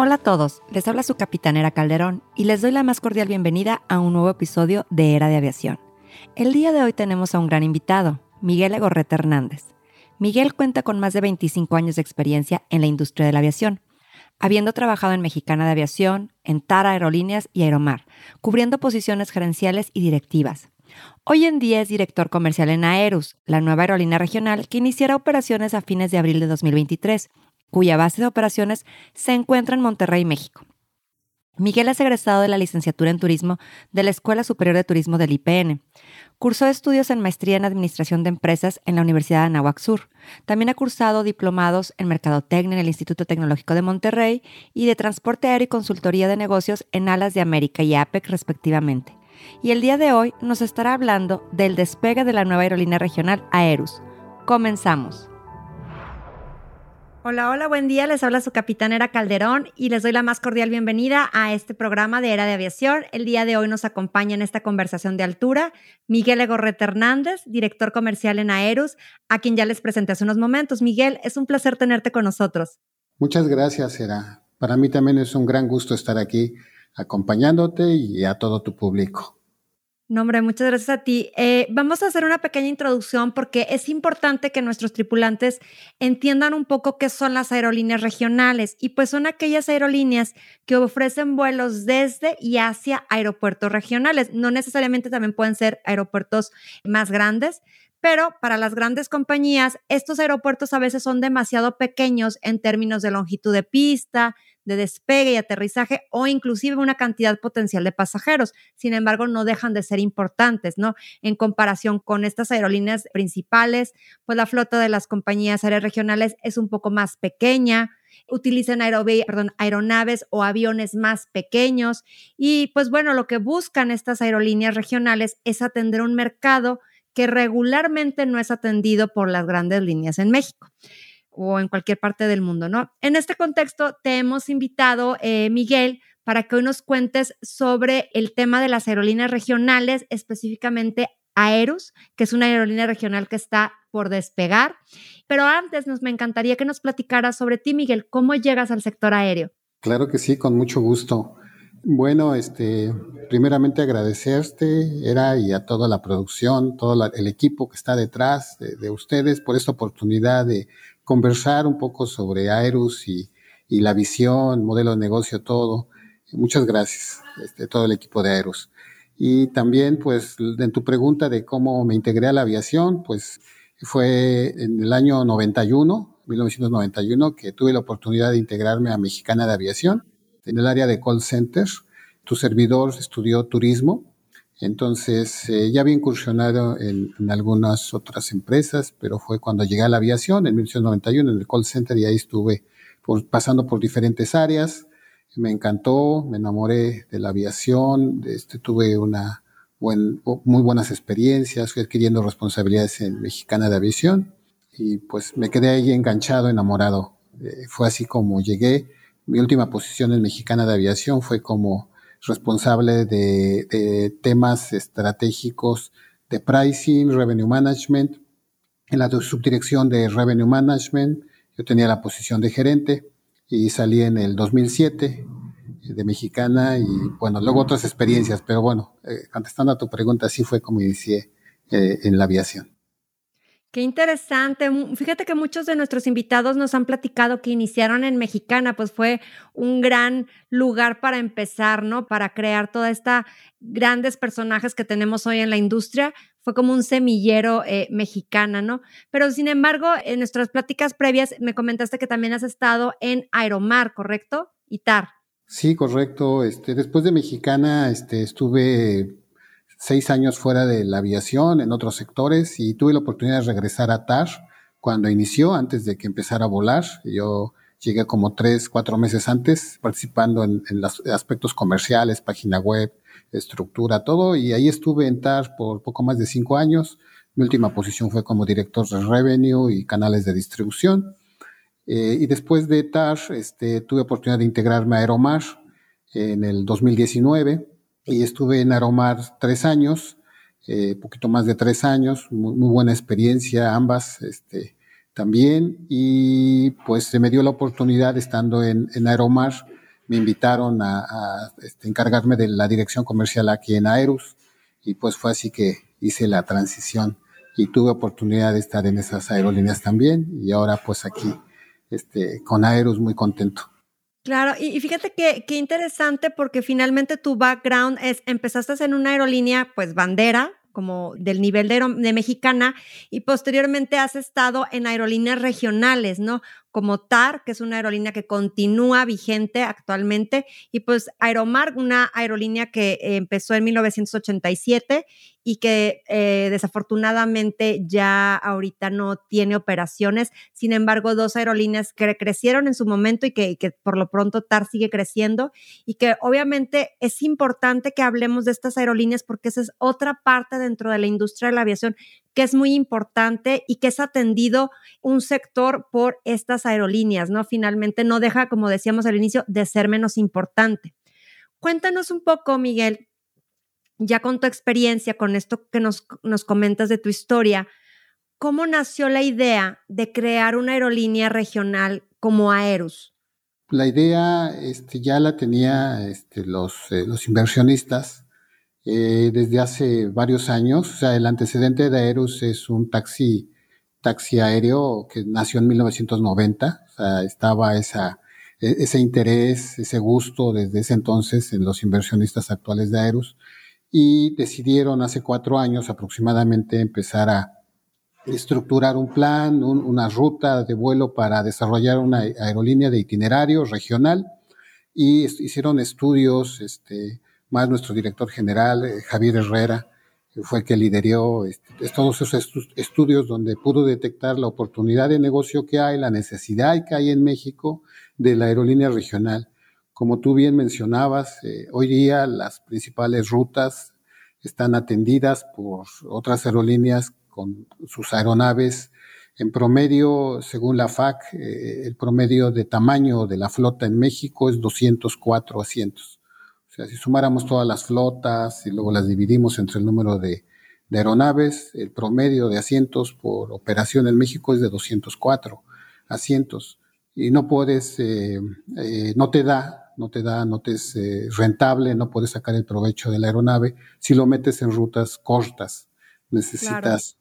Hola a todos, les habla su capitanera Calderón y les doy la más cordial bienvenida a un nuevo episodio de Era de Aviación. El día de hoy tenemos a un gran invitado, Miguel Egorreta Hernández. Miguel cuenta con más de 25 años de experiencia en la industria de la aviación, habiendo trabajado en Mexicana de Aviación, en Tara Aerolíneas y Aeromar, cubriendo posiciones gerenciales y directivas. Hoy en día es director comercial en Aerus, la nueva aerolínea regional que iniciará operaciones a fines de abril de 2023 cuya base de operaciones se encuentra en Monterrey, México. Miguel es egresado de la licenciatura en turismo de la Escuela Superior de Turismo del IPN. Cursó estudios en maestría en Administración de Empresas en la Universidad de Anáhuac Sur. También ha cursado diplomados en Mercadotecnia en el Instituto Tecnológico de Monterrey y de Transporte Aéreo y Consultoría de Negocios en Alas de América y APEC respectivamente. Y el día de hoy nos estará hablando del despegue de la nueva aerolínea regional Aerus. Comenzamos. Hola, hola, buen día. Les habla su capitán Era Calderón y les doy la más cordial bienvenida a este programa de Era de Aviación. El día de hoy nos acompaña en esta conversación de altura Miguel Egorreta Hernández, director comercial en Aerus, a quien ya les presenté hace unos momentos. Miguel, es un placer tenerte con nosotros. Muchas gracias, Era. Para mí también es un gran gusto estar aquí acompañándote y a todo tu público. No, hombre, muchas gracias a ti. Eh, vamos a hacer una pequeña introducción porque es importante que nuestros tripulantes entiendan un poco qué son las aerolíneas regionales y pues son aquellas aerolíneas que ofrecen vuelos desde y hacia aeropuertos regionales. No necesariamente también pueden ser aeropuertos más grandes, pero para las grandes compañías, estos aeropuertos a veces son demasiado pequeños en términos de longitud de pista, de despegue y aterrizaje o inclusive una cantidad potencial de pasajeros. Sin embargo, no dejan de ser importantes, ¿no? En comparación con estas aerolíneas principales, pues la flota de las compañías aéreas regionales es un poco más pequeña, utilizan aeronaves o aviones más pequeños y pues bueno, lo que buscan estas aerolíneas regionales es atender un mercado que regularmente no es atendido por las grandes líneas en México o en cualquier parte del mundo, ¿no? En este contexto, te hemos invitado, eh, Miguel, para que hoy nos cuentes sobre el tema de las aerolíneas regionales, específicamente Aerus, que es una aerolínea regional que está por despegar. Pero antes nos me encantaría que nos platicaras sobre ti, Miguel, cómo llegas al sector aéreo. Claro que sí, con mucho gusto. Bueno, este, primeramente agradecerte, Era, y a toda la producción, todo el equipo que está detrás de, de, ustedes por esta oportunidad de conversar un poco sobre Aerus y, y la visión, modelo de negocio, todo. Muchas gracias, este, todo el equipo de Aerus. Y también, pues, en tu pregunta de cómo me integré a la aviación, pues fue en el año 91, 1991, que tuve la oportunidad de integrarme a Mexicana de Aviación en el área de call centers. Tu servidor estudió turismo entonces, eh, ya había incursionado en, algunas otras empresas, pero fue cuando llegué a la aviación en 1991 en el call center y ahí estuve pasando por diferentes áreas. Me encantó, me enamoré de la aviación, este, tuve una muy buenas experiencias, fui adquiriendo responsabilidades en Mexicana de Aviación y pues me quedé ahí enganchado, enamorado. Eh, fue así como llegué. Mi última posición en Mexicana de Aviación fue como responsable de, temas estratégicos de pricing, revenue management. En la subdirección de revenue management, yo tenía la posición de gerente y salí en el 2007 de mexicana y bueno, luego otras experiencias, pero bueno, eh, contestando a tu pregunta, así fue como inicié eh, en la aviación. Qué interesante. Fíjate que muchos de nuestros invitados nos han platicado que iniciaron en Mexicana, pues fue un gran lugar para empezar, ¿no? Para crear toda esta grandes personajes que tenemos hoy en la industria. Fue como un semillero eh, mexicana, ¿no? Pero sin embargo, en nuestras pláticas previas me comentaste que también has estado en Aeromar, ¿correcto? Y TAR. Sí, correcto. Este, después de Mexicana, este, estuve seis años fuera de la aviación en otros sectores y tuve la oportunidad de regresar a TAR cuando inició, antes de que empezara a volar. Yo Llegué como tres, cuatro meses antes, participando en, los aspectos comerciales, página web, estructura, todo, y ahí estuve en TAR por poco más de cinco años. Mi última posición fue como director de revenue y canales de distribución. Eh, y después de TAR, este, tuve oportunidad de integrarme a Aeromar en el 2019 y estuve en Aeromar tres años, eh, poquito más de tres años, muy, buena experiencia ambas, este, también y pues se me dio la oportunidad estando en, en Aeromar, me invitaron a, este, encargarme de la dirección comercial aquí en Aerus y pues fue así que hice la transición y tuve oportunidad de estar en esas aerolíneas también y ahora pues aquí este, con Aerus muy contento. Claro, y, fíjate que, interesante porque finalmente tu background es, empezaste en una aerolínea pues bandera, como del nivel de, de, mexicana y posteriormente has estado en aerolíneas regionales, ¿no? Como TAR, que es una aerolínea que continúa vigente actualmente, y pues Aeromar, una aerolínea que empezó en 1987 y que eh, desafortunadamente ya ahorita no tiene operaciones. Sin embargo, dos aerolíneas que crecieron en su momento y que, que, por lo pronto TAR sigue creciendo y que obviamente es importante que hablemos de estas aerolíneas porque esa es otra parte dentro de la industria de la aviación que es muy importante y que es atendido un sector por estas aerolíneas, ¿no? Finalmente no deja, como decíamos al inicio, de ser menos importante. Cuéntanos un poco, Miguel, ya con tu experiencia, con esto que nos, nos comentas de tu historia, ¿cómo nació la idea de crear una aerolínea regional como Aerus? La idea este, ya la tenía este, los, eh, inversionistas eh, desde hace varios años. O sea, el antecedente de Aerus es un taxi, taxi aéreo que nació en 1990. O sea, estaba esa, e, ese interés, ese gusto desde ese entonces en los inversionistas actuales de Aerus y decidieron hace cuatro años aproximadamente empezar a estructurar un plan, una ruta de vuelo para desarrollar una aerolínea de itinerario regional y hicieron estudios, este, más nuestro director general, eh, Javier Herrera, fue el que lideró este, todos esos estudios donde pudo detectar la oportunidad de negocio que hay, la necesidad que hay en México de la aerolínea regional. Como tú bien mencionabas, eh, hoy día las principales rutas están atendidas por otras aerolíneas con sus aeronaves. En promedio, según la FAC, eh, el promedio de tamaño de la flota en México es 204 asientos. O sea, si sumáramos todas las flotas y luego las dividimos entre el número de, aeronaves, el promedio de asientos por operación en México es de 204 asientos. Y no puedes, eh, no te da no te da, no te es eh, rentable, no puedes sacar el provecho de la aeronave si lo metes en rutas cortas. Necesitas,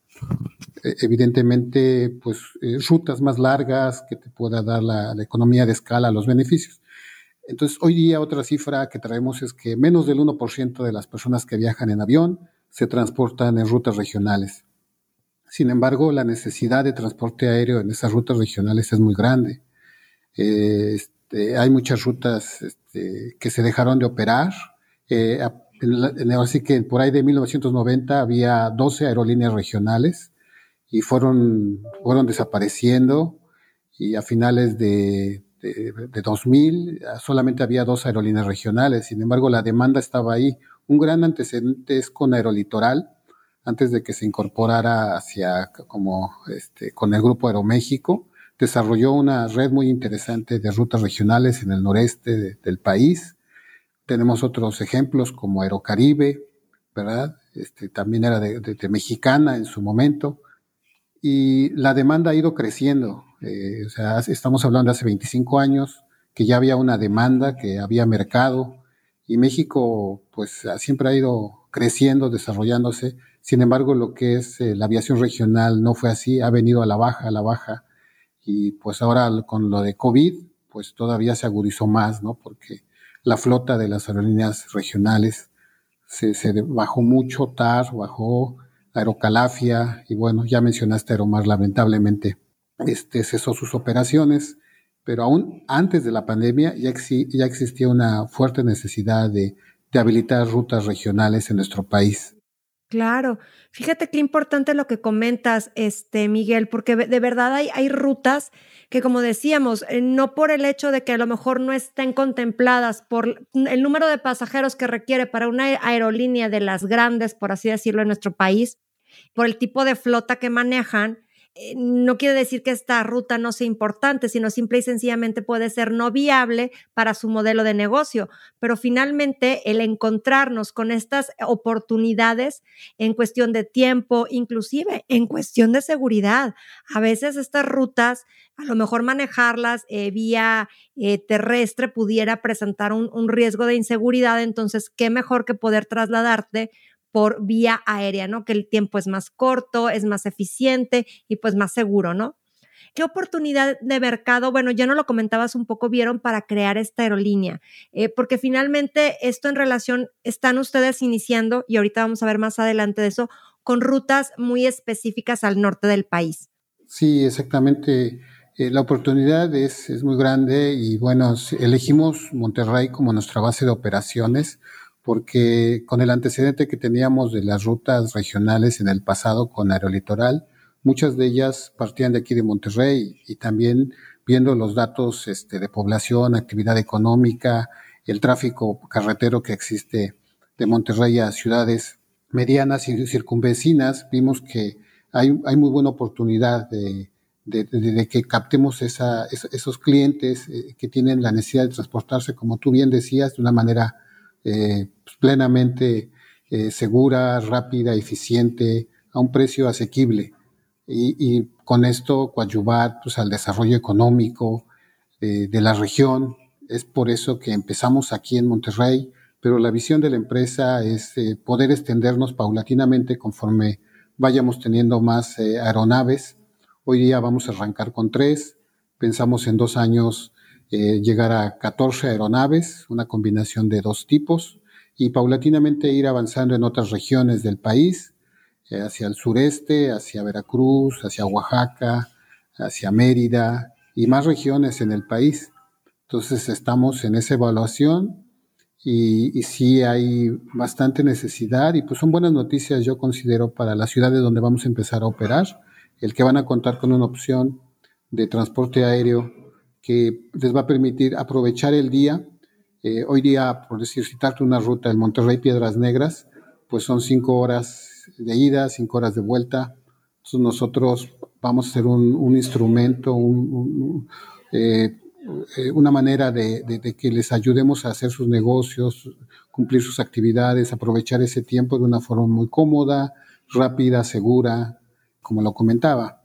eh, evidentemente, pues eh, rutas más largas que te pueda dar la, economía de escala, los beneficios. Entonces, hoy día otra cifra que traemos es que menos del 1% de las personas que viajan en avión se transportan en rutas regionales. Sin embargo, la necesidad de transporte aéreo en esas rutas regionales es muy grande. Eh, este, hay muchas rutas este, que se dejaron de operar. Eh, así que por ahí de 1990 había 12 aerolíneas regionales y fueron, fueron desapareciendo y a finales de, de, 2000 solamente había dos aerolíneas regionales. Sin embargo, la demanda estaba ahí. Un gran antecedente es con Aerolitoral, antes de que se incorporara hacia como este, con el grupo Aeroméxico desarrolló una red muy interesante de rutas regionales en el noreste del país. Tenemos otros ejemplos como Aerocaribe, ¿verdad? Este, también era de, mexicana en su momento. Y la demanda ha ido creciendo. Eh, o sea, estamos hablando de hace 25 años que ya había una demanda, que había mercado. Y México, pues, siempre ha ido creciendo, desarrollándose. Sin embargo, lo que es eh, la aviación regional no fue así, ha venido a la baja, a la baja y pues ahora con lo de COVID, pues todavía se agudizó más, ¿no? Porque la flota de las aerolíneas regionales se, bajó mucho, TAR, bajó Aerocalafia, y bueno, ya mencionaste Aeromar, lamentablemente, este, cesó sus operaciones, pero aún antes de la pandemia ya, existía una fuerte necesidad de habilitar rutas regionales en nuestro país. Claro, fíjate qué importante lo que comentas, este Miguel, porque de verdad hay, hay rutas que, como decíamos, eh, no por el hecho de que a lo mejor no estén contempladas por el número de pasajeros que requiere para una aerolínea de las grandes, por así decirlo, en nuestro país, por el tipo de flota que manejan, no quiere decir que esta ruta no sea importante, sino simple y sencillamente puede ser no viable para su modelo de negocio. Pero finalmente el encontrarnos con estas oportunidades en cuestión de tiempo, inclusive en cuestión de seguridad. A veces estas rutas, a lo mejor manejarlas eh, vía eh, terrestre pudiera presentar un riesgo de inseguridad. Entonces, qué mejor que poder trasladarte por vía aérea, ¿no? Que el tiempo es más corto, es más eficiente y pues más seguro, ¿no? ¿Qué oportunidad de mercado, bueno, ya no lo comentabas un poco, vieron para crear esta aerolínea? Eh, porque finalmente esto en relación, están ustedes iniciando, y ahorita vamos a ver más adelante de eso, con rutas muy específicas al norte del país. Sí, exactamente. Eh, la oportunidad es, es muy grande y bueno, elegimos Monterrey como nuestra base de operaciones porque con el antecedente que teníamos de las rutas regionales en el pasado con Aerolitoral, muchas de ellas partían de aquí de Monterrey y también viendo los datos este, de población, actividad económica, el tráfico carretero que existe de Monterrey a ciudades medianas y circunvecinas, vimos que hay, muy buena oportunidad de, que captemos esa, esos clientes eh, que tienen la necesidad de transportarse, como tú bien decías, de una manera eh, plenamente eh, segura, rápida, eficiente, a un precio asequible. Y, con esto coadyuvar pues, al desarrollo económico eh, de la región. Es por eso que empezamos aquí en Monterrey, pero la visión de la empresa es poder extendernos paulatinamente conforme vayamos teniendo más aeronaves. Hoy día vamos a arrancar con tres. Pensamos en dos años eh, llegar a 14 aeronaves, una combinación de dos tipos, y paulatinamente ir avanzando en otras regiones del país, eh, hacia el sureste, hacia Veracruz, hacia Oaxaca, hacia Mérida y más regiones en el país. Entonces estamos en esa evaluación y, y, sí hay bastante necesidad y pues son buenas noticias yo considero para las ciudades donde vamos a empezar a operar, el que van a contar con una opción de transporte aéreo que les va a permitir aprovechar el día. Eh, hoy día, por decir, citarte una ruta del Monterrey Piedras Negras, pues son cinco horas de ida, cinco horas de vuelta. Entonces nosotros vamos a ser un, instrumento, eh, eh, una manera de, que les ayudemos a hacer sus negocios, cumplir sus actividades, aprovechar ese tiempo de una forma muy cómoda, rápida, segura, como lo comentaba.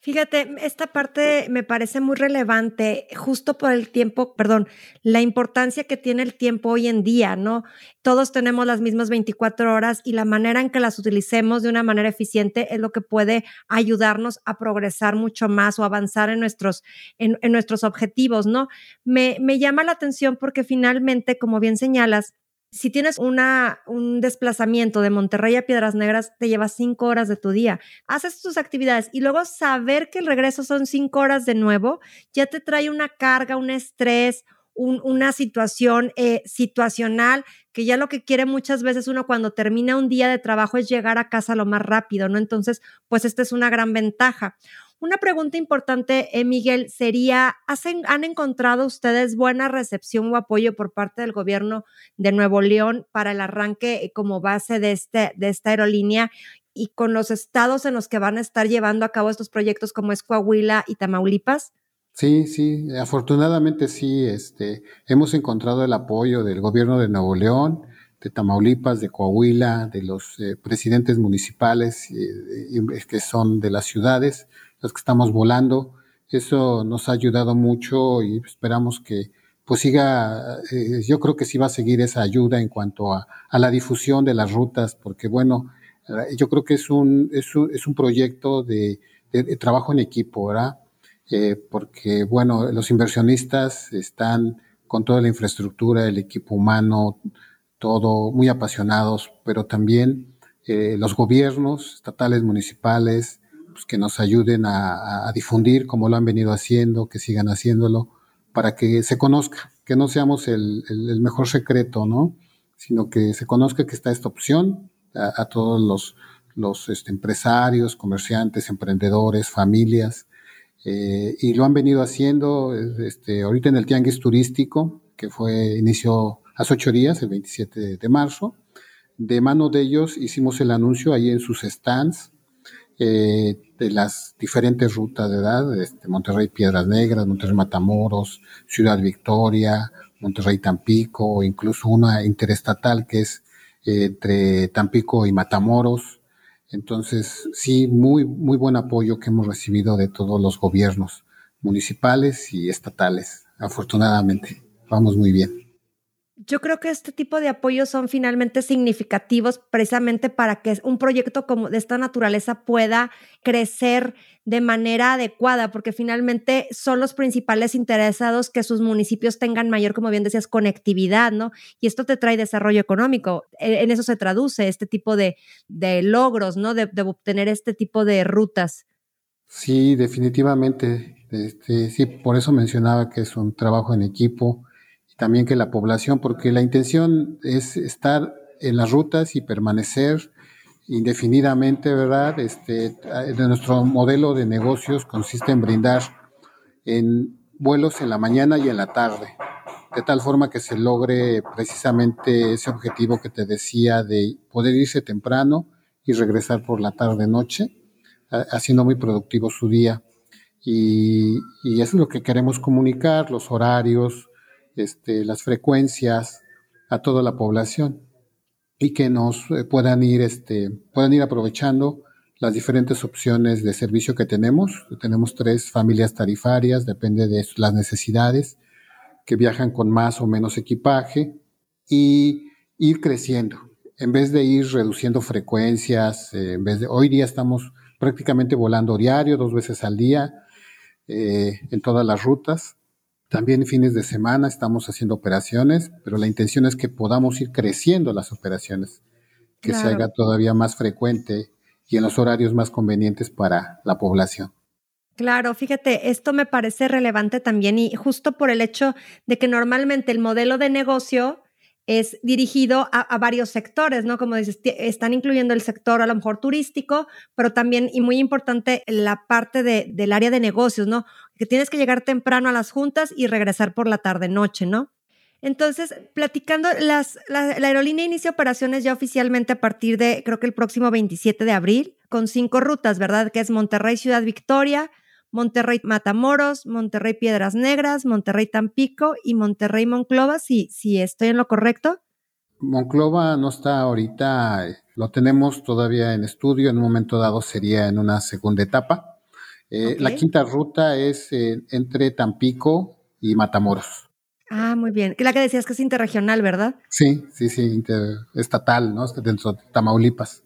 Fíjate, esta parte me parece muy relevante justo por el tiempo, perdón, la importancia que tiene el tiempo hoy en día, ¿no? Todos tenemos las mismas 24 horas y la manera en que las utilicemos de una manera eficiente es lo que puede ayudarnos a progresar mucho más o avanzar en nuestros, en, en nuestros objetivos, ¿no? Me, me llama la atención porque finalmente, como bien señalas, si tienes una, un desplazamiento de Monterrey a Piedras Negras, te lleva cinco horas de tu día. Haces tus actividades y luego saber que el regreso son cinco horas de nuevo, ya te trae una carga, un estrés, una situación eh, situacional que ya lo que quiere muchas veces uno cuando termina un día de trabajo es llegar a casa lo más rápido, ¿no? Entonces, pues esta es una gran ventaja. Una pregunta importante, eh, Miguel, sería, ¿han encontrado ustedes buena recepción o apoyo por parte del gobierno de Nuevo León para el arranque eh, como base de, este, de esta aerolínea y con los estados en los que van a estar llevando a cabo estos proyectos como es Coahuila y Tamaulipas? Sí, sí, afortunadamente sí, este, hemos encontrado el apoyo del gobierno de Nuevo León, de Tamaulipas, de Coahuila, de los eh, presidentes municipales que son de las ciudades los que estamos volando. Eso nos ha ayudado mucho y esperamos que pues siga, eh, yo creo que sí va a seguir esa ayuda en cuanto a, a la difusión de las rutas, porque bueno, eh, yo creo que es un, es un, es un proyecto de, trabajo en equipo, ¿verdad? Eh, porque bueno, los inversionistas están con toda la infraestructura, el equipo humano, todo muy apasionados, pero también los gobiernos estatales, municipales, pues, que nos ayuden a, difundir como lo han venido haciendo, que sigan haciéndolo, para que se conozca, que no seamos el, mejor secreto, ¿no? Sino que se conozca que está esta opción a, todos los, este, empresarios, comerciantes, emprendedores, familias, eh, y lo han venido haciendo este, ahorita en el Tianguis Turístico, que fue, inició hace ocho días, el 27 de marzo. De mano de ellos hicimos el anuncio ahí en sus stands eh, de las diferentes rutas de edad, este, Monterrey Piedras Negras, Monterrey Matamoros, Ciudad Victoria, Monterrey Tampico, incluso una interestatal que es eh, entre Tampico y Matamoros. Entonces, sí, muy, muy buen apoyo que hemos recibido de todos los gobiernos municipales y estatales, afortunadamente. Vamos muy bien yo creo que este tipo de apoyos son finalmente significativos precisamente para que un proyecto como de esta naturaleza pueda crecer de manera adecuada, porque finalmente son los principales interesados que sus municipios tengan mayor, como bien decías, conectividad, ¿no? Y esto te trae desarrollo económico. E, en eso se traduce este tipo de, logros, ¿no? De, obtener este tipo de rutas. Sí, definitivamente. Este, sí, por eso mencionaba que es un trabajo en equipo también que la población, porque la intención es estar en las rutas y permanecer indefinidamente, ¿verdad? Este, de nuestro modelo de negocios consiste en brindar en vuelos en la mañana y en la tarde, de tal forma que se logre precisamente ese objetivo que te decía de poder irse temprano y regresar por la tarde-noche, haciendo muy productivo su día. Y, y eso es lo que queremos comunicar, los horarios, este, las frecuencias a toda la población y que nos eh, puedan ir, este, puedan ir aprovechando las diferentes opciones de servicio que tenemos. Tenemos tres familias tarifarias, depende de las necesidades, que viajan con más o menos equipaje y ir creciendo. En vez de ir reduciendo frecuencias, eh, en vez de, hoy día estamos prácticamente volando diario, dos veces al día, eh, en todas las rutas. También fines de semana estamos haciendo operaciones, pero la intención es que podamos ir creciendo las operaciones, que se haga todavía más frecuente y en los horarios más convenientes para la población. Claro, fíjate, esto me parece relevante también y justo por el hecho de que normalmente el modelo de negocio es dirigido a, varios sectores, ¿no? Como dices, están incluyendo el sector a lo mejor turístico, pero también, y muy importante, la parte del área de negocios, ¿no? Que tienes que llegar temprano a las juntas y regresar por la tarde-noche, ¿no? Entonces, platicando, las, la, aerolínea inicia operaciones ya oficialmente a partir de, creo que el próximo 27 de abril, con cinco rutas, ¿verdad? Que es Monterrey, Ciudad Victoria, Monterrey Matamoros, Monterrey Piedras Negras, Monterrey Tampico y Monterrey Monclova, si, si estoy en lo correcto. Monclova no está ahorita, lo tenemos todavía en estudio, en un momento dado sería en una segunda etapa. Eh, la quinta ruta es eh, entre Tampico y Matamoros. Ah, muy bien. La que decías que es interregional, ¿verdad? Sí, sí, sí, interestatal, ¿no? Dentro de Tamaulipas.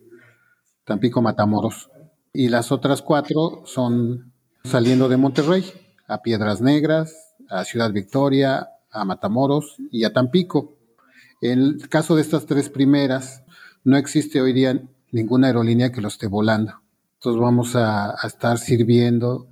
Tampico, Matamoros. Y las otras cuatro son saliendo de Monterrey a Piedras Negras, a Ciudad Victoria, a Matamoros y a Tampico. En el caso de estas tres primeras, no existe hoy día ninguna aerolínea que lo esté volando. Entonces vamos a, estar sirviendo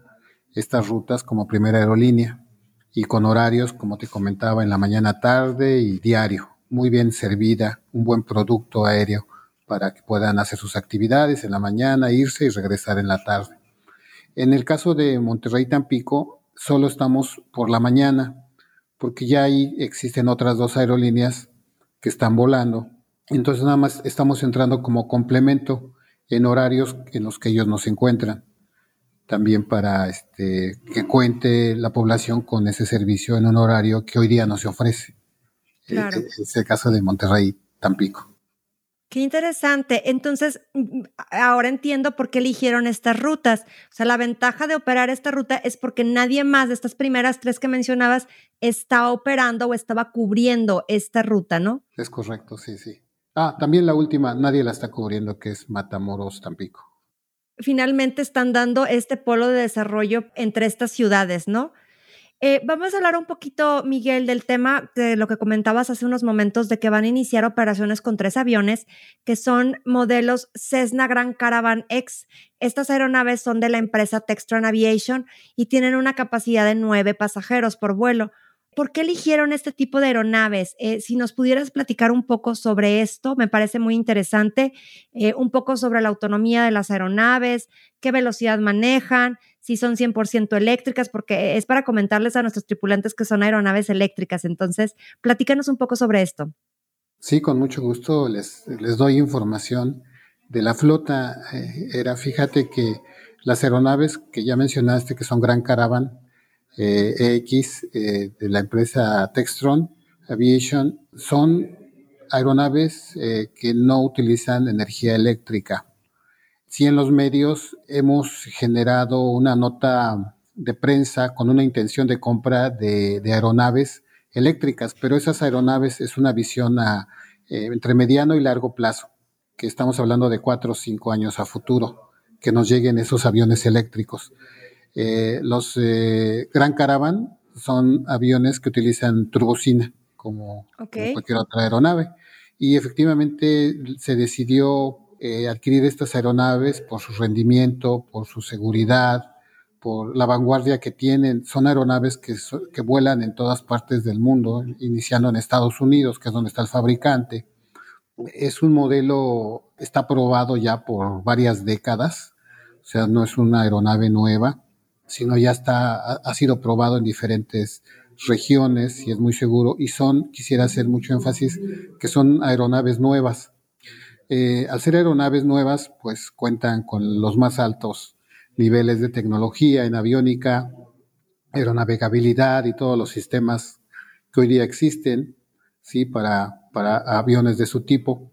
estas rutas como primera aerolínea y con horarios, como te comentaba, en la mañana, tarde y diario. Muy bien servida, un buen producto aéreo para que puedan hacer sus actividades en la mañana, irse y regresar en la tarde. En el caso de Monterrey Tampico, solo estamos por la mañana, porque ya ahí existen otras dos aerolíneas que están volando. Entonces nada más estamos entrando como complemento en horarios en los que ellos nos encuentran. También para este, que cuente la población con ese servicio en un horario que hoy día no se ofrece. Claro. Es el caso de Monterrey Tampico. Qué interesante. Entonces, mm, ahora entiendo por qué eligieron estas rutas. O sea, la ventaja de operar esta ruta es porque nadie más de estas primeras tres que mencionabas está operando o estaba cubriendo esta ruta, ¿no? Es correcto, sí, sí. Ah, también la última, nadie la está cubriendo, que es Matamoros, Tampico. Finalmente están dando este polo de desarrollo entre estas ciudades, ¿no? Eh, vamos a hablar un poquito, Miguel, del tema de lo que comentabas hace unos momentos de que van a iniciar operaciones con tres aviones que son modelos Cessna Grand Caravan X. Estas aeronaves son de la empresa Textron Aviation y tienen una capacidad de nueve pasajeros por vuelo. ¿Por qué eligieron este tipo de aeronaves? Eh, si nos pudieras platicar un poco sobre esto, me parece muy interesante, eh, un poco sobre la autonomía de las aeronaves, qué velocidad manejan, si son 100% eléctricas, porque es para comentarles a nuestros tripulantes que son aeronaves eléctricas. Entonces, platícanos un poco sobre esto. Sí, con mucho gusto les, les doy información de la flota. Eh, era, fíjate que las aeronaves que ya mencionaste, que son Gran Caravan, EX, eh, de la empresa Textron Aviation, son aeronaves que no utilizan energía eléctrica. Sí, en los medios hemos generado una nota de prensa con una intención de compra de, aeronaves eléctricas, pero esas aeronaves es una visión entre mediano y largo plazo, que estamos hablando de cuatro o cinco años a futuro que nos lleguen esos aviones eléctricos. Eh, los eh, Gran Caravan son aviones que utilizan turbocina, como, cualquier otra aeronave. Y efectivamente se decidió eh, adquirir estas aeronaves por su rendimiento, por su seguridad, por la vanguardia que tienen. Son aeronaves que, que vuelan en todas partes del mundo, iniciando en Estados Unidos, que es donde está el fabricante. Es un modelo, está probado ya por varias décadas, o sea, no es una aeronave nueva, sino ya está, ha, sido probado en diferentes regiones y es muy seguro. Y son, quisiera hacer mucho énfasis, que son aeronaves nuevas. Eh, al ser aeronaves nuevas, pues cuentan con los más altos niveles de tecnología en aviónica, aeronavegabilidad y todos los sistemas que hoy día existen, ¿sí? Para, para aviones de su tipo.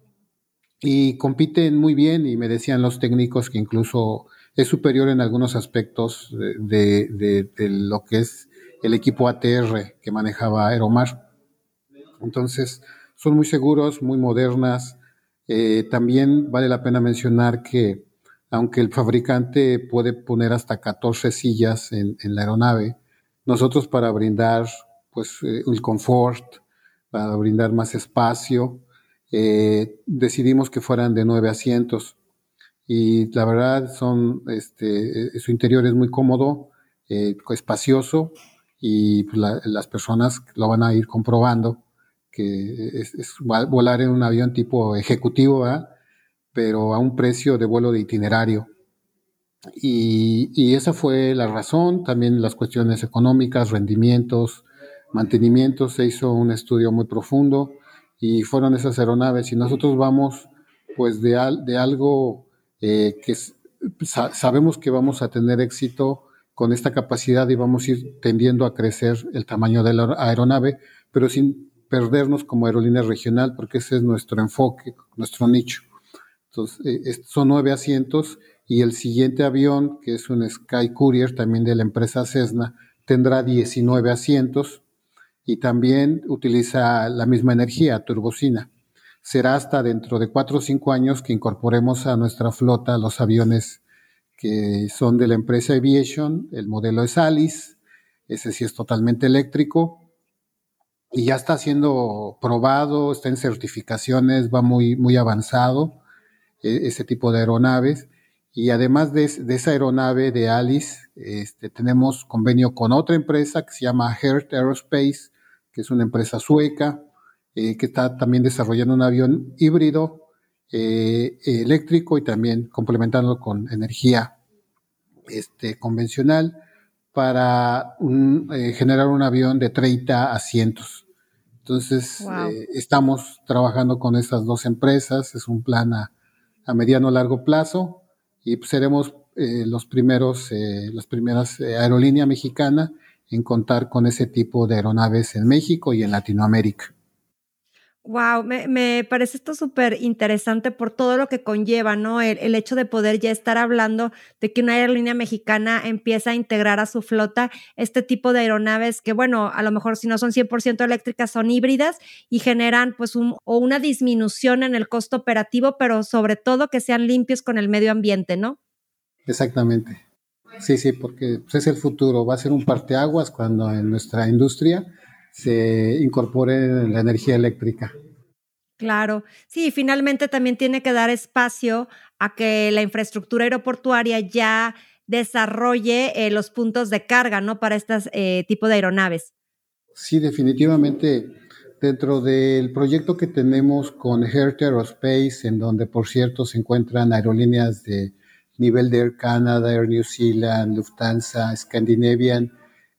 Y compiten muy bien y me decían los técnicos que incluso es superior en algunos aspectos de, lo que es el equipo ATR que manejaba Aeromar. Entonces, son muy seguros, muy modernas. Eh, también vale la pena mencionar que aunque el fabricante puede poner hasta 14 sillas en, la aeronave, nosotros para brindar pues eh, el confort, para brindar más espacio, eh, decidimos que fueran de nueve asientos y la verdad son, este, eh, su interior es muy cómodo, eh, espacioso y pues, las personas lo van a ir comprobando que es, volar en un avión tipo ejecutivo, pero a un precio de vuelo de itinerario. Y, y, esa fue la razón, también las cuestiones económicas, rendimientos, mantenimientos, se hizo un estudio muy profundo y fueron esas aeronaves y nosotros vamos pues de, de algo eh, que sabemos que vamos a tener éxito con esta capacidad y vamos a ir tendiendo a crecer el tamaño de la aeronave, pero sin perdernos como aerolínea regional, porque ese es nuestro enfoque, nuestro nicho. Entonces, eh, son nueve asientos y el siguiente avión, que es un Sky Courier, también de la empresa Cessna, tendrá 19 asientos y también utiliza la misma energía, turbocina será hasta dentro de cuatro o cinco años que incorporemos a nuestra flota los aviones que son de la empresa Aviation, el modelo es Alice, ese sí es totalmente eléctrico y ya está siendo probado, está en certificaciones, va muy, muy avanzado e, ese tipo de aeronaves. Y además de, esa aeronave de Alice, este, tenemos convenio con otra empresa que se llama Heart Aerospace, que es una empresa sueca, eh, que está también desarrollando un avión híbrido eh, eléctrico y también complementándolo con energía este, convencional para eh, generar un avión de 30 asientos. Entonces, estamos trabajando con estas dos empresas, es un plan a, a mediano largo plazo y pues, seremos los primeros, las primeras aerolínea mexicana en contar con ese tipo de aeronaves en México y en Latinoamérica. Wow, me, parece esto súper interesante por todo lo que conlleva, ¿no? El, hecho de poder ya estar hablando de que una aerolínea mexicana empieza a integrar a su flota este tipo de aeronaves que, bueno, a lo mejor si no son 100% eléctricas, son híbridas y generan pues un, o una disminución en el costo operativo, pero sobre todo que sean limpios con el medio ambiente, ¿no? Exactamente. Sí, sí, porque pues, es el futuro, va a ser un parteaguas cuando en nuestra industria se incorpore la energía eléctrica. Claro, sí, finalmente también tiene que dar espacio a que la infraestructura aeroportuaria ya desarrolle eh, los puntos de carga, ¿no? Para este tipo de aeronaves. Sí, definitivamente. Dentro del proyecto que tenemos con Hertz Aerospace, en donde por cierto se encuentran aerolíneas de nivel de Air Canada, Air New Zealand, Lufthansa, Scandinavian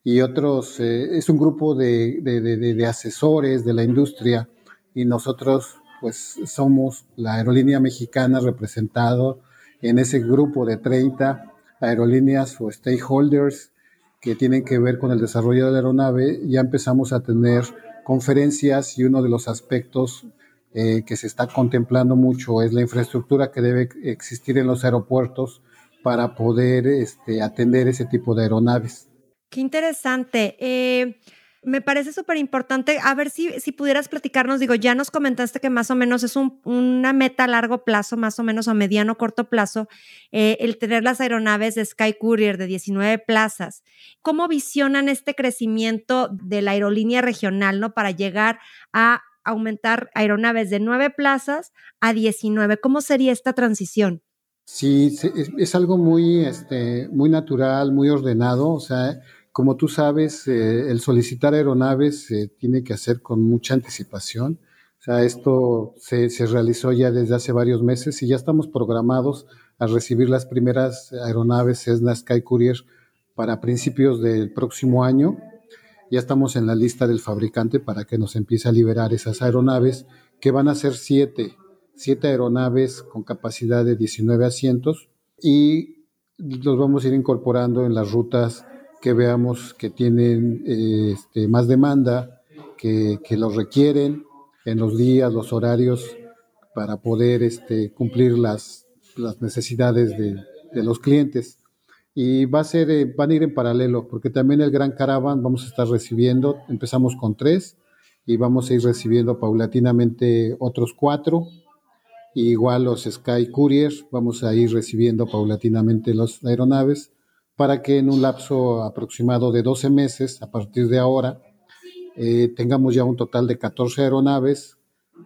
y otros, eh, es un grupo de, de, de, asesores de la industria y nosotros pues somos la aerolínea mexicana representado en ese grupo de 30 aerolíneas o stakeholders que tienen que ver con el desarrollo de la aeronave, ya empezamos a tener conferencias y uno de los aspectos eh, que se está contemplando mucho es la infraestructura que debe existir en los aeropuertos para poder este, atender ese tipo de aeronaves. Qué interesante. Eh, me parece súper importante. A ver si, si pudieras platicarnos, digo, ya nos comentaste que más o menos es una meta a largo plazo, más o menos a mediano corto plazo, eh, el tener las aeronaves de Sky Courier de 19 plazas. ¿Cómo visionan este crecimiento de la aerolínea regional, ¿no? Para llegar a aumentar aeronaves de 9 plazas a 19. ¿Cómo sería esta transición? Sí, es, algo muy, este, muy natural, muy ordenado. O sea, como tú sabes, eh, el solicitar aeronaves se tiene que hacer con mucha anticipación. O sea, esto se, se, realizó ya desde hace varios meses y ya estamos programados a recibir las primeras aeronaves Cessna Sky Courier para principios del próximo año. Ya estamos en la lista del fabricante para que nos empiece a liberar esas aeronaves, que van a ser siete, siete aeronaves con capacidad de 19 asientos y los vamos a ir incorporando en las rutas que veamos que tienen eh, este, más demanda, que, que, los requieren en los días, los horarios, para poder este, cumplir las, las necesidades de, de, los clientes. Y va a ser, eh, van a ir en paralelo, porque también el Gran Caravan vamos a estar recibiendo, empezamos con tres y vamos a ir recibiendo paulatinamente otros cuatro. Igual los Sky Courier, vamos a ir recibiendo paulatinamente las aeronaves para que en un lapso aproximado de 12 meses, a partir de ahora, eh, tengamos ya un total de 14 aeronaves,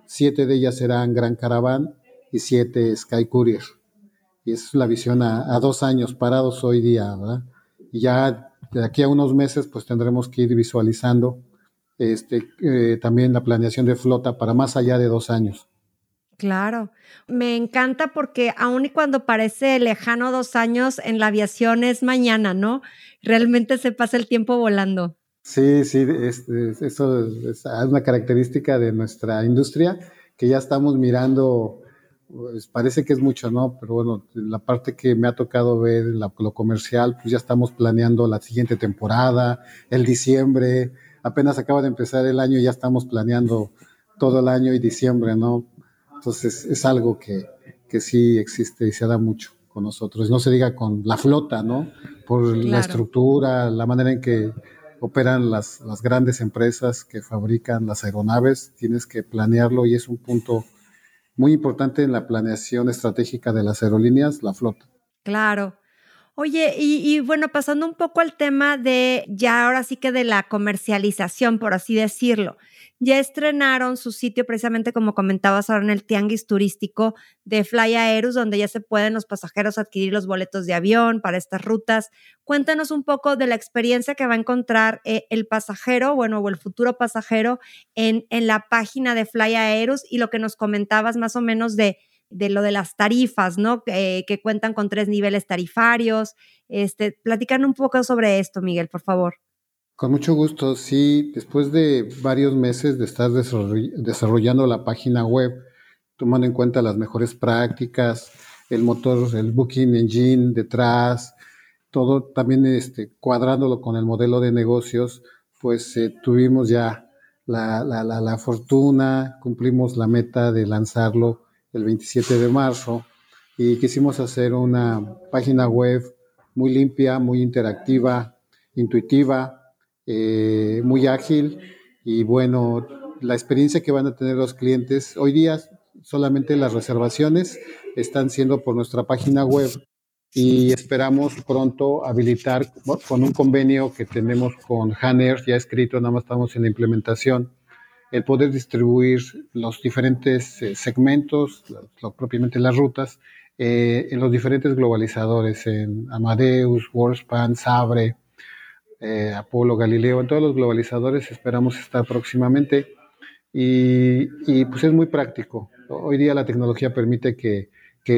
siete de ellas serán Gran Caravan y siete Sky Courier. Y es la visión a, a dos años parados hoy día, ¿verdad? Y ya de aquí a unos meses, pues tendremos que ir visualizando este, eh, también la planeación de flota para más allá de dos años. Claro, me encanta porque aun y cuando parece lejano dos años, en la aviación es mañana, ¿no? Realmente se pasa el tiempo volando. Sí, sí, es, es, eso es una característica de nuestra industria que ya estamos mirando, pues parece que es mucho, ¿no? Pero bueno, la parte que me ha tocado ver, la, lo comercial, pues ya estamos planeando la siguiente temporada, el diciembre, apenas acaba de empezar el año y ya estamos planeando todo el año y diciembre, ¿no? Entonces es algo que, que sí existe y se da mucho con nosotros. No se diga con la flota, ¿no? Por claro. la estructura, la manera en que operan las, las, grandes empresas que fabrican las aeronaves, tienes que planearlo y es un punto muy importante en la planeación estratégica de las aerolíneas, la flota. Claro. Oye, y, bueno, pasando un poco al tema de ya ahora sí que de la comercialización, por así decirlo ya estrenaron su sitio precisamente como comentabas ahora en el tianguis turístico de Fly Aerus, donde ya se pueden los pasajeros adquirir los boletos de avión para estas rutas. Cuéntanos un poco de la experiencia que va a encontrar eh, el pasajero, bueno, o el futuro pasajero en, en la página de Fly Aerus y lo que nos comentabas más o menos de, de lo de las tarifas, ¿no? Eh, que cuentan con tres niveles tarifarios. Este, platican un poco sobre esto, Miguel, por favor. Con mucho gusto, sí, después de varios meses de estar desarrollando la página web, tomando en cuenta las mejores prácticas, el motor, el Booking Engine detrás, todo también este, cuadrándolo con el modelo de negocios, pues eh, tuvimos ya la, la, la, la, fortuna, cumplimos la meta de lanzarlo el 27 de marzo y quisimos hacer una página web muy limpia, muy interactiva, intuitiva, eh, muy ágil y bueno, la experiencia que van a tener los clientes. Hoy día solamente las reservaciones están siendo por nuestra página web y esperamos pronto habilitar con un convenio que tenemos con Hanner, ya escrito, nada más estamos en la implementación, el poder distribuir los diferentes eh, segmentos, lo, propiamente las rutas, eh, en los diferentes globalizadores, en Amadeus, Worldspan, Sabre, eh, Apolo, Galileo, en todos los globalizadores esperamos estar próximamente y, pues es muy práctico. Hoy día la tecnología permite que,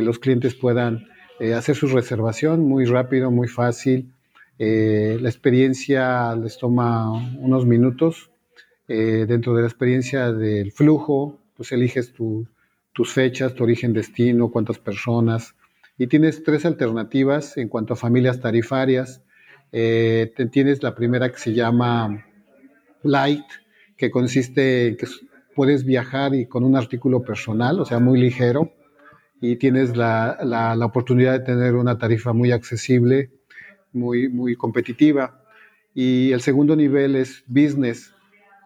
los clientes puedan hacer su reservación muy rápido, muy fácil. La experiencia les toma unos minutos. Dentro de la experiencia del flujo, pues eliges tus fechas, tu origen, destino, cuántas personas. Y tienes tres alternativas en cuanto a familias tarifarias. Eh, tienes la primera que se llama Light, que consiste en que puedes viajar y con un artículo personal, o sea, muy ligero, y tienes la, la, oportunidad de tener una tarifa muy accesible, muy, muy competitiva. Y el segundo nivel es Business,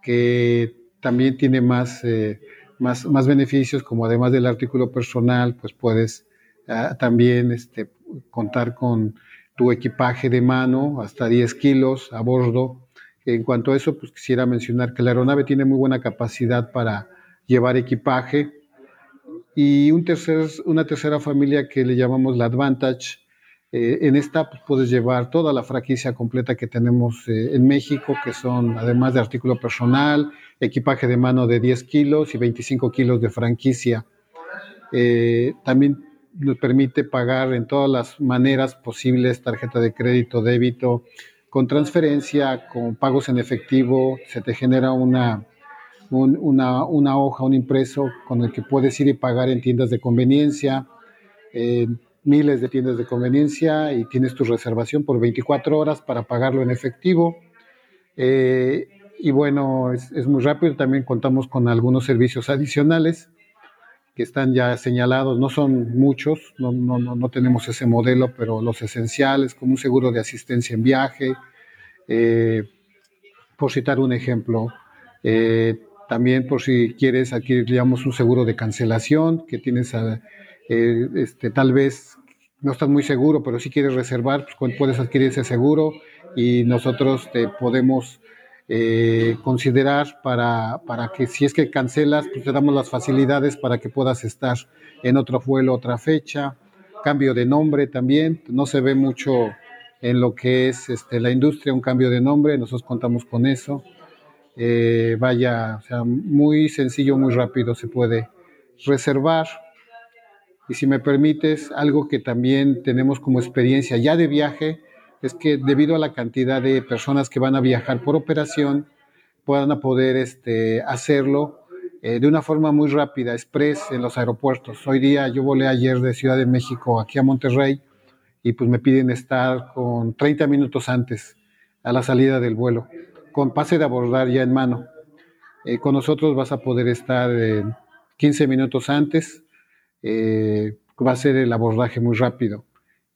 que también tiene más, eh, más, más beneficios, como además del artículo personal, pues puedes ah, también este, contar con tu equipaje de mano, hasta 10 kilos a bordo. En cuanto a eso, pues quisiera mencionar que la aeronave tiene muy buena capacidad para llevar equipaje. Y un tercer, una tercera familia que le llamamos la Advantage. Eh, en esta pues, puedes llevar toda la franquicia completa que tenemos eh, en México, que son además de artículo personal, equipaje de mano de 10 kilos y 25 kilos de franquicia. Eh, también nos permite pagar en todas las maneras posibles, tarjeta de crédito, débito, con transferencia, con pagos en efectivo, se te genera una, una, una, hoja, un impreso con el que puedes ir y pagar en tiendas de conveniencia, miles de tiendas de conveniencia y tienes tu reservación por 24 horas para pagarlo en efectivo. Eh, y bueno, es, es, muy rápido, también contamos con algunos servicios adicionales que están ya señalados, no son muchos, no, no, no, tenemos ese modelo, pero los esenciales, como un seguro de asistencia en viaje, eh, por citar un ejemplo. Eh, también por si quieres adquirir, digamos, un seguro de cancelación, que tienes, a, este, tal vez no estás muy seguro, pero si quieres reservar, pues puedes adquirir ese seguro y nosotros te podemos eh, considerar para, para, que si es que cancelas, pues te damos las facilidades para que puedas estar en otro vuelo, otra fecha, cambio de nombre también, no se ve mucho en lo que es este, la industria un cambio de nombre, nosotros contamos con eso. Eh, vaya, o sea, muy sencillo, muy rápido se puede reservar. Y si me permites, algo que también tenemos como experiencia ya de viaje, es que debido a la cantidad de personas que van a viajar por operación, puedan poder este, hacerlo eh, de una forma muy rápida, express en los aeropuertos. Hoy día yo volé ayer de Ciudad de México aquí a Monterrey y pues me piden estar con 30 minutos antes a la salida del vuelo, con pase de abordar ya en mano. Eh, con nosotros vas a poder estar 15 minutos antes, eh, va a ser el abordaje muy rápido.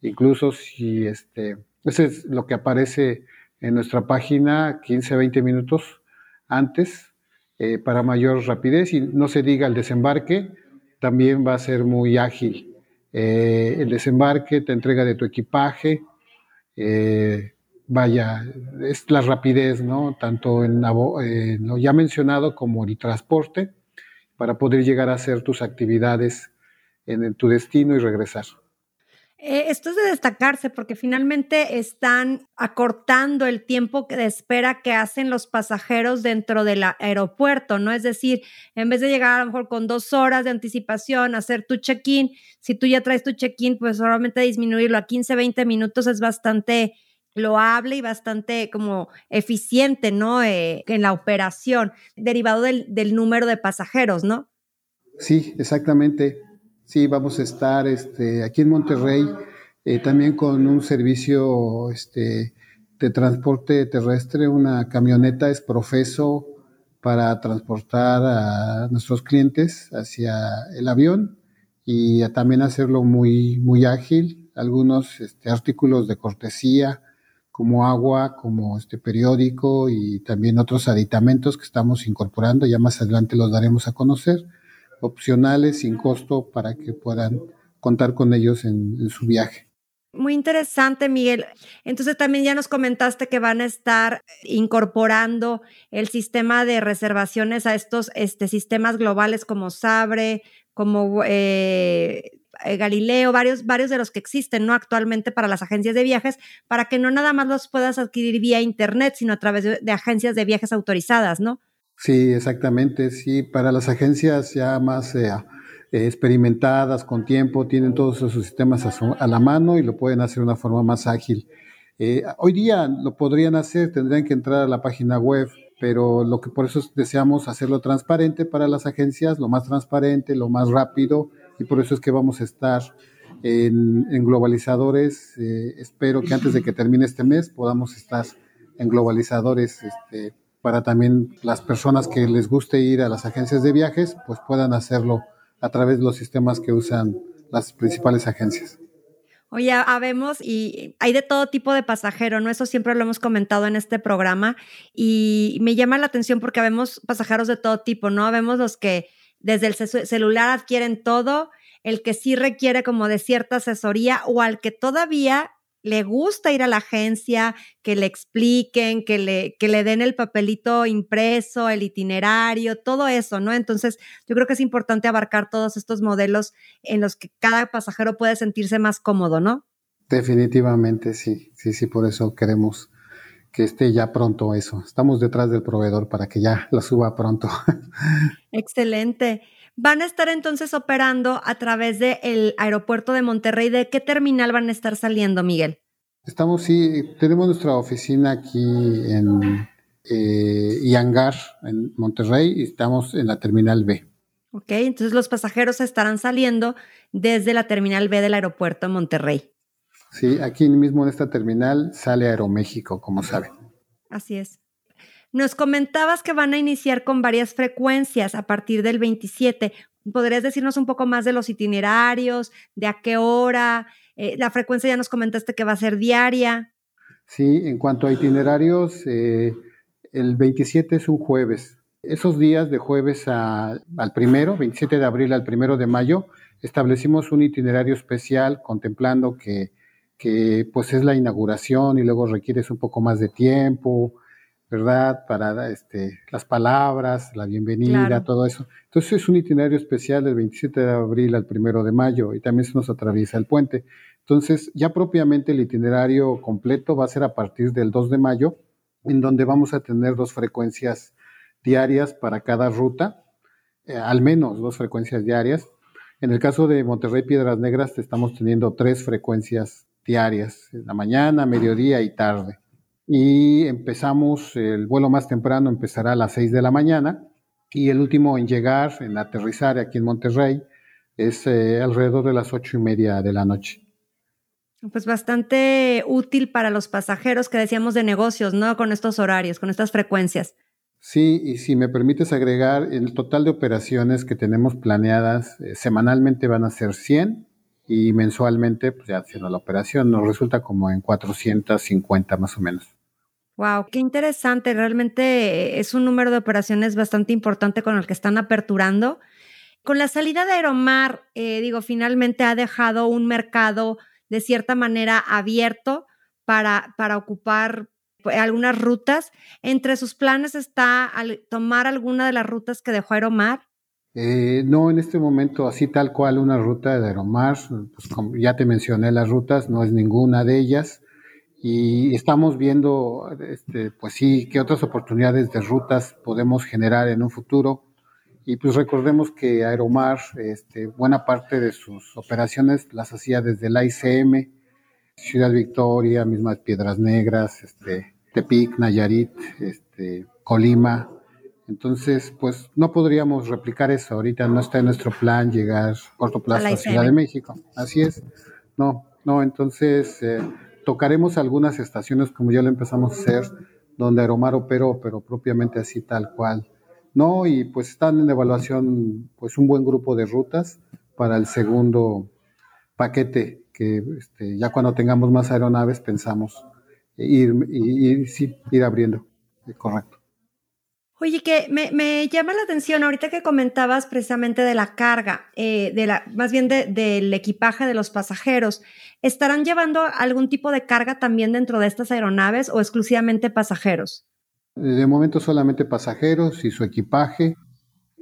Incluso si este, eso es lo que aparece en nuestra página 15 a 20 minutos antes eh, para mayor rapidez y no se diga el desembarque, también va a ser muy ágil. Eh, el desembarque, te entrega de tu equipaje, vaya, es la rapidez, ¿no? Tanto en lo ya mencionado como el transporte, para poder llegar a hacer tus actividades en tu destino y regresar. Eh, esto es de destacarse porque finalmente están acortando el tiempo de espera que hacen los pasajeros dentro del aeropuerto, ¿no? Es decir, en vez de llegar a lo mejor con dos horas de anticipación, hacer tu check-in, si tú ya traes tu check-in, pues solamente disminuirlo a 15, 20 minutos es bastante loable y bastante como eficiente, ¿no? Eh, en la operación, derivado del, del número de pasajeros, ¿no? Sí, exactamente. Sí, vamos a estar este, aquí en Monterrey eh, también con un servicio este, de transporte terrestre, una camioneta es profeso para transportar a nuestros clientes hacia el avión y también hacerlo muy, muy ágil. Algunos este, artículos de cortesía como agua, como este periódico y también otros aditamentos que estamos incorporando, ya más adelante los daremos a conocer opcionales sin costo para que puedan contar con ellos en, su viaje. Muy interesante, Miguel. Entonces también ya nos comentaste que van a estar incorporando el sistema de reservaciones a estos este, sistemas globales como Sabre, como eh, eh, Galileo, varios, varios de los que existen, ¿no? Actualmente para las agencias de viajes, para que no nada más los puedas adquirir vía internet, sino a través de, agencias de viajes autorizadas, ¿no? Sí, exactamente, sí, para las agencias ya más eh, experimentadas, con tiempo, tienen todos esos sistemas a, la mano y lo pueden hacer de una forma más ágil. hoy día lo podrían hacer, tendrían que entrar a la página web pero lo que por eso deseamos hacerlo transparente para las agencias, lo más transparente, lo más rápido, y por eso es que vamos a estar en, globalizadores. Eh, espero que antes de que termine este mes podamos estar en globalizadores este, para también las personas que les guste ir a las agencias de viajes, pues puedan hacerlo a través de los sistemas que usan las principales agencias. Oye, habemos y hay de todo tipo de pasajero, ¿no? Eso siempre lo hemos comentado en este programa y me llama la atención porque vemos pasajeros de todo tipo, ¿no? Vemos los que desde el celular adquieren todo, el que sí requiere como de cierta asesoría o al que todavía le gusta ir a la agencia, que le expliquen, que le, que le den el papelito impreso, el itinerario, todo eso, ¿no? Entonces, yo creo que es importante abarcar todos estos modelos en los que cada pasajero puede sentirse más cómodo, ¿no? Definitivamente, sí, sí, sí, por eso queremos que esté ya pronto eso. Estamos detrás del proveedor para que ya la suba pronto. Excelente. Van a estar entonces operando a través del aeropuerto de Monterrey. ¿De qué terminal van a estar saliendo, Miguel? Estamos, sí, tenemos nuestra oficina aquí en eh, Yangar, en Monterrey, y estamos en la terminal B. Ok, entonces los pasajeros estarán saliendo desde la terminal B del aeropuerto de Monterrey. Sí, aquí mismo en esta terminal sale Aeroméxico, como saben. Así es. Nos comentabas que van a iniciar con varias frecuencias a partir del 27. ¿Podrías decirnos un poco más de los itinerarios, de a qué hora? Eh, la frecuencia ya nos comentaste que va a ser diaria. Sí, en cuanto a itinerarios, eh, el 27 es un jueves. Esos días de jueves al primero, 27 de abril al primero de mayo, establecimos un itinerario especial contemplando que, que pues es la inauguración y luego requieres un poco más de tiempo, ¿verdad? Para este, las palabras, la bienvenida, todo eso. Entonces es un itinerario especial del 27 de abril al 1 de mayo y también se nos atraviesa el puente. Entonces ya propiamente el itinerario completo va a ser a partir del 2 de mayo, en donde vamos a tener dos frecuencias diarias para cada ruta, eh, al menos dos frecuencias diarias. En el caso de Monterrey Piedras Negras estamos teniendo tres frecuencias diarias, en la mañana, mediodía y tarde y empezamos, el vuelo más temprano empezará a las 6 de la mañana y el último en llegar, en aterrizar aquí en Monterrey, es eh, alrededor de las ocho y media de la noche. Pues bastante útil para los pasajeros que decíamos de negocios, ¿no? Con estos horarios, con estas frecuencias. Sí, y si me permites agregar, el total de operaciones que tenemos planeadas eh, semanalmente van a ser 100 y mensualmente, pues ya haciendo la operación, nos resulta como en 450 más o menos. Wow, qué interesante. Realmente es un número de operaciones bastante importante con el que están aperturando. Con la salida de Aeromar, eh, digo, finalmente ha dejado un mercado de cierta manera abierto para, para ocupar pues, algunas rutas. Entre sus planes está tomar alguna de las rutas que dejó Aeromar. Eh, no, en este momento, así tal cual, una ruta de Aeromar, pues como ya te mencioné las rutas, no es ninguna de ellas. Y estamos viendo, este, pues sí, qué otras oportunidades de rutas podemos generar en un futuro. Y pues recordemos que Aeromar, este, buena parte de sus operaciones las hacía desde la ICM, Ciudad Victoria, mismas Piedras Negras, este, Tepic, Nayarit, este, Colima, entonces, pues no podríamos replicar eso. Ahorita no está en nuestro plan llegar corto plazo a, Ciudad de México. Así es. No, no, entonces eh, tocaremos algunas estaciones como ya lo empezamos a hacer, donde Aeromar operó, pero propiamente así tal cual. No, y pues están en evaluación pues un buen grupo de rutas para el segundo paquete, que este, ya cuando tengamos más aeronaves pensamos ir, y sí, ir abriendo. Correcto. Oye, que me, llama la atención ahorita que comentabas precisamente de la carga, eh, de la, más bien del equipaje de los pasajeros. ¿Estarán llevando algún tipo de carga también dentro de estas aeronaves o exclusivamente pasajeros? De momento solamente pasajeros y su equipaje.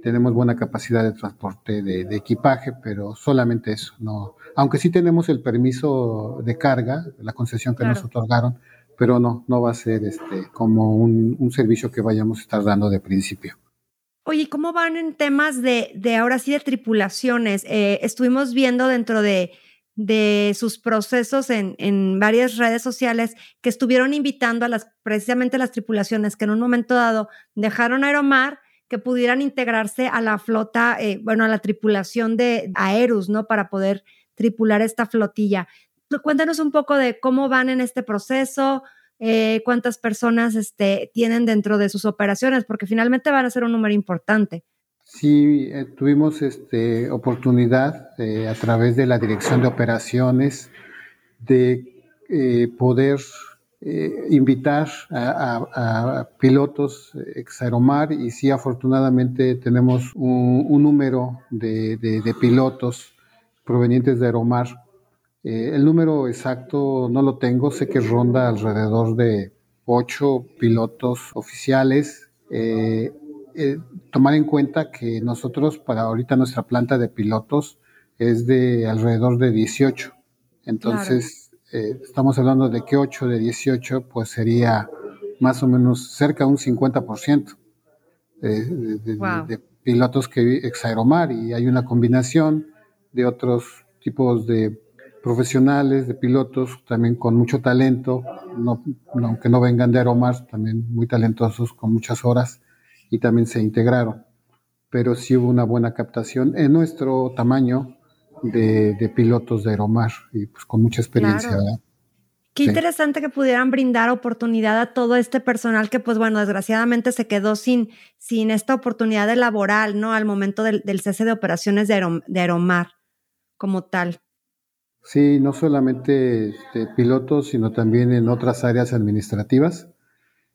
tenemos buena capacidad de transporte de, equipaje, pero solamente eso, no. Aunque sí tenemos el permiso de carga, la concesión que nos otorgaron, pero no, no va a ser este como un, servicio que vayamos a estar dando de principio. Oye, ¿cómo van en temas de, de ahora sí de tripulaciones? Eh, estuvimos viendo dentro de, de sus procesos en, en, varias redes sociales que estuvieron invitando a las precisamente las tripulaciones que en un momento dado dejaron Aeromar que pudieran integrarse a la flota, eh, bueno, a la tripulación de Aerus, ¿no? Para poder tripular esta flotilla. Cuéntanos un poco de cómo van en este proceso, eh, cuántas personas este, tienen dentro de sus operaciones, porque finalmente van a ser un número importante. Sí, eh, tuvimos este, oportunidad a través de la Dirección de Operaciones de poder eh, invitar a, pilotos ex Aeromar y sí afortunadamente tenemos un, número de, pilotos provenientes de Aeromar. Eh, el número exacto no lo tengo, sé que ronda alrededor de ocho pilotos oficiales. Eh, tomar en cuenta que nosotros para ahorita nuestra planta de pilotos es de alrededor de 18. Entonces, eh, estamos hablando de que 8 de 18 pues sería más o menos cerca de un 50% de, de, pilotos que ex Aeromar y hay una combinación de otros tipos de profesionales, de pilotos también con mucho talento, no, aunque no vengan de Aeromar, también muy talentosos con muchas horas y también se integraron. Pero sí hubo una buena captación en nuestro tamaño, de, pilotos de Aeromar y pues con mucha experiencia. Qué interesante que pudieran brindar oportunidad a todo este personal que, pues bueno, desgraciadamente se quedó sin, sin esta oportunidad de laboral, ¿no? Al momento del, cese de operaciones de, de, Aeromar como tal. Sí, no solamente este, pilotos, sino también en otras áreas administrativas.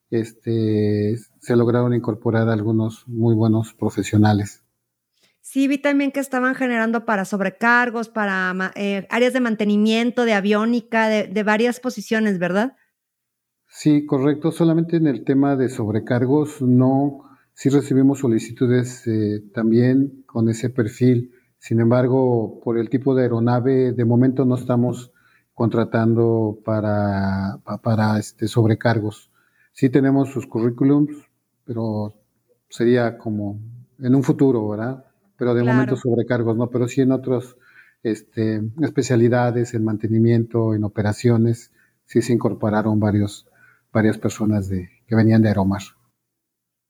Este, se lograron incorporar algunos muy buenos profesionales. Sí, vi también que estaban generando para sobrecargos, para eh, áreas de mantenimiento, de aviónica, de, varias posiciones, ¿verdad? Sí, correcto. Solamente en el tema de sobrecargos, no. Sí recibimos solicitudes eh, también con ese perfil. Sin embargo, por el tipo de aeronave, de momento no estamos contratando para, para este, sobrecargos. Sí tenemos sus currículums, pero sería como en un futuro, ¿verdad? pero de momento sobrecargos, ¿no? Pero sí en otras este, especialidades, en mantenimiento, en operaciones, sí se incorporaron varios, varias personas de, que venían de Aeromar.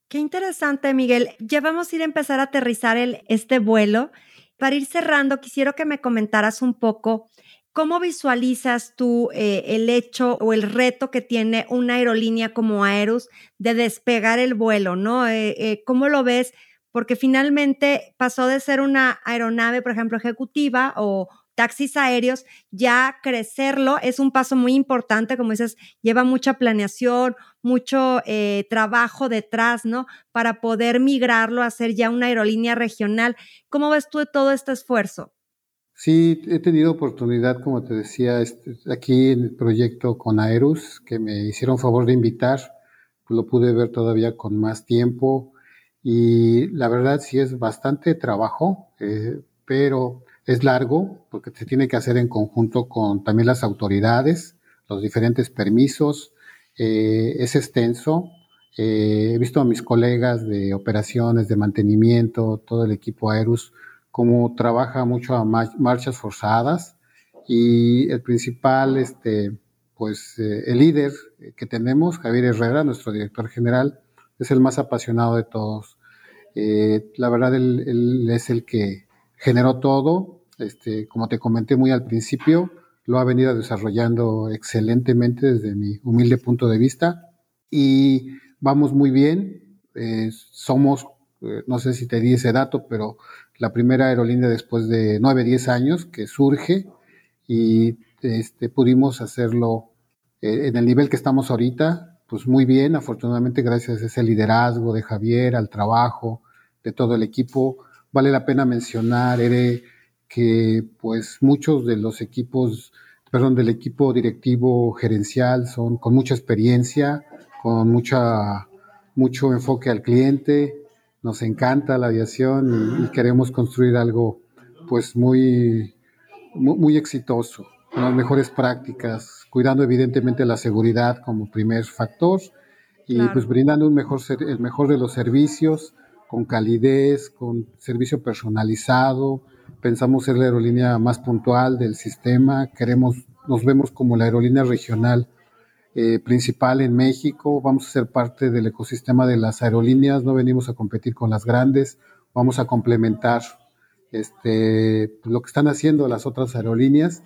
Qué interesante, Miguel. Ya vamos a ir a empezar a aterrizar el, este vuelo. Para ir cerrando, quisiera que me comentaras un poco cómo visualizas tú eh, el hecho o el reto que tiene una aerolínea como Aerus de despegar el vuelo, ¿no? Eh, eh, ¿Cómo lo ves? porque finalmente pasó de ser una aeronave, por ejemplo, ejecutiva o taxis aéreos, ya crecerlo es un paso muy importante, como dices, lleva mucha planeación, mucho eh, trabajo detrás, ¿no? Para poder migrarlo a ser ya una aerolínea regional. ¿Cómo ves tú todo este esfuerzo? Sí, he tenido oportunidad, como te decía, este, aquí en el proyecto con Aerus, que me hicieron favor de invitar, lo pude ver todavía con más tiempo, y la verdad sí es bastante trabajo, eh, pero es largo porque se tiene que hacer en conjunto con también las autoridades, los diferentes permisos, eh, es extenso. Eh, he visto a mis colegas de operaciones, de mantenimiento, todo el equipo Aerus, cómo trabaja mucho a marchas forzadas y el principal, este, pues el líder que tenemos, Javier Herrera, nuestro director general, es el más apasionado de todos. Eh, la verdad, él, es el que generó todo. Este, como te comenté muy al principio, lo ha venido desarrollando excelentemente desde mi humilde punto de vista y vamos muy bien. Eh, somos, eh, no sé si te di ese dato, pero la primera aerolínea después de 9, 10 años que surge y este, pudimos hacerlo en el nivel que estamos ahorita, pues muy bien, afortunadamente gracias a ese liderazgo de Javier, al trabajo de todo el equipo. Vale la pena mencionar, Ere, que pues muchos de los equipos, perdón, del equipo directivo gerencial son con mucha experiencia, con mucha, mucho enfoque al cliente. nos encanta la aviación y, queremos construir algo pues muy, muy, exitoso, con las mejores prácticas, cuidando evidentemente la seguridad como primer factor y pues brindando un mejor, el mejor de los servicios con calidez, con servicio personalizado. Pensamos ser la aerolínea más puntual del sistema. Queremos, nos vemos como la aerolínea regional eh, principal en México, vamos a ser parte del ecosistema de las aerolíneas, no venimos a competir con las grandes, vamos a complementar este, lo que están haciendo las otras aerolíneas,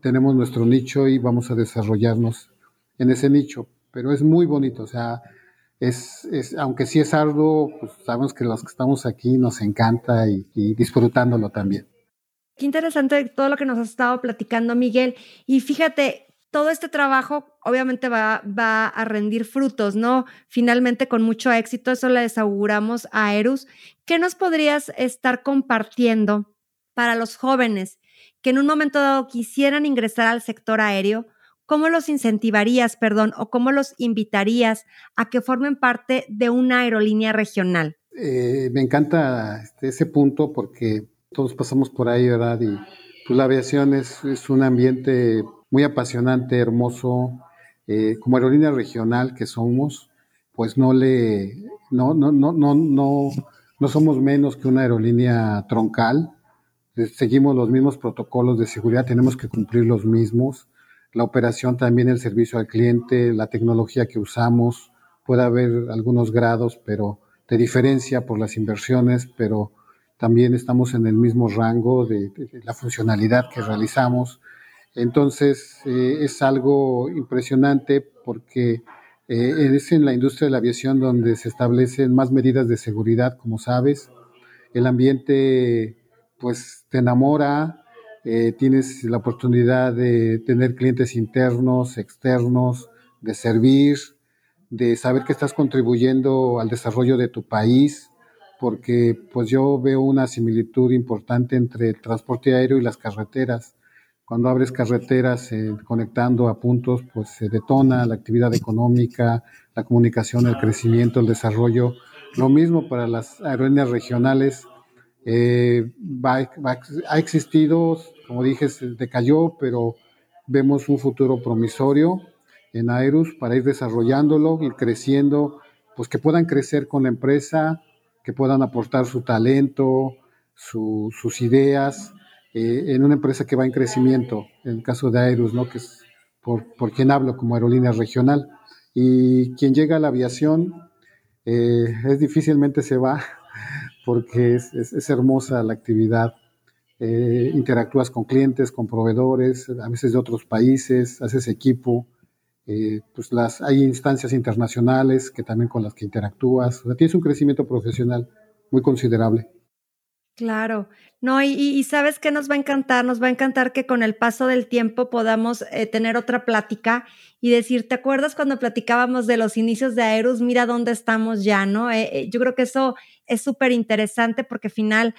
tenemos nuestro nicho y vamos a desarrollarnos en ese nicho, pero es muy bonito, o sea, es, es, aunque sí es arduo, pues sabemos que los que estamos aquí nos encanta y, y disfrutándolo también. Qué interesante todo lo que nos has estado platicando, Miguel. Y fíjate, todo este trabajo obviamente va, va, a rendir frutos, ¿no? Finalmente, con mucho éxito, eso le desauguramos a Erus. ¿Qué nos podrías estar compartiendo para los jóvenes que en un momento dado quisieran ingresar al sector aéreo? ¿Cómo los incentivarías, perdón, o cómo los invitarías a que formen parte de una aerolínea regional? Eh, me encanta este, ese punto porque todos pasamos por ahí, ¿verdad? Y pues, la aviación es, es un ambiente muy apasionante, hermoso. Eh, como aerolínea regional que somos, pues no le, no, no, no, no, no, no somos menos que una aerolínea troncal. Eh, seguimos los mismos protocolos de seguridad, tenemos que cumplir los mismos. La operación también, el servicio al cliente, la tecnología que usamos, puede haber algunos grados, pero de diferencia por las inversiones, pero también estamos en el mismo rango de la funcionalidad que realizamos. Entonces, eh, es algo impresionante porque eh, es en la industria de la aviación donde se establecen más medidas de seguridad, como sabes. El ambiente, pues, te enamora, eh, tienes la oportunidad de tener clientes internos, externos, de servir, de saber que estás contribuyendo al desarrollo de tu país, porque pues yo veo una similitud importante entre transporte aéreo y las carreteras cuando abres carreteras eh, conectando a puntos, pues se detona la actividad económica, la comunicación, el crecimiento, el desarrollo. Lo mismo para las aerolíneas regionales. Eh, ha existido, como dije, se decayó, pero vemos un futuro promisorio en Aerus para ir desarrollándolo, ir creciendo, pues que puedan crecer con la empresa, que puedan aportar su talento, sus ideas eh, en una empresa que va en crecimiento, en el caso de Aerus, ¿no? que es por, quien hablo como aerolínea regional. Y quien llega a la aviación eh, es difícilmente se va porque es, es, hermosa la actividad. Eh, interactúas con clientes, con proveedores, a veces de otros países, haces equipo. Pues las, hay instancias internacionales que también con las que interactúas. O sea, tienes un crecimiento profesional muy considerable. Claro, no, y, sabes que nos va a encantar, nos va a encantar que con el paso del tiempo podamos eh, tener otra plática y decir, ¿te acuerdas cuando platicábamos de los inicios de Aerus? Mira dónde estamos ya, ¿no? Eh, eh, yo creo que eso es súper interesante porque final,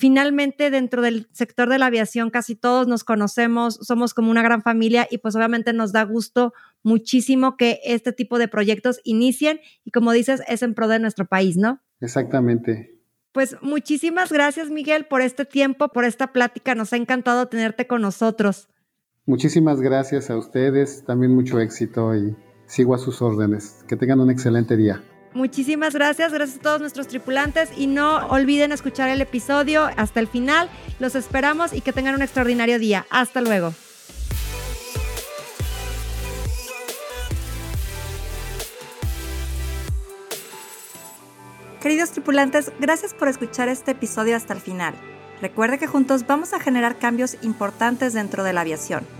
finalmente dentro del sector de la aviación casi todos nos conocemos, somos como una gran familia y pues obviamente nos da gusto muchísimo que este tipo de proyectos inicien y como dices, es en pro de nuestro país, ¿no? Exactamente. Pues muchísimas gracias, Miguel, por este tiempo, por esta plática. Nos ha encantado tenerte con nosotros. Muchísimas gracias a ustedes, también mucho éxito y sigo a sus órdenes. Que tengan un excelente día. Muchísimas gracias, gracias a todos nuestros tripulantes y no olviden escuchar el episodio hasta el final. Los esperamos y que tengan un extraordinario día. Hasta luego. Queridos tripulantes, gracias por escuchar este episodio hasta el final. Recuerde que juntos vamos a generar cambios importantes dentro de la aviación.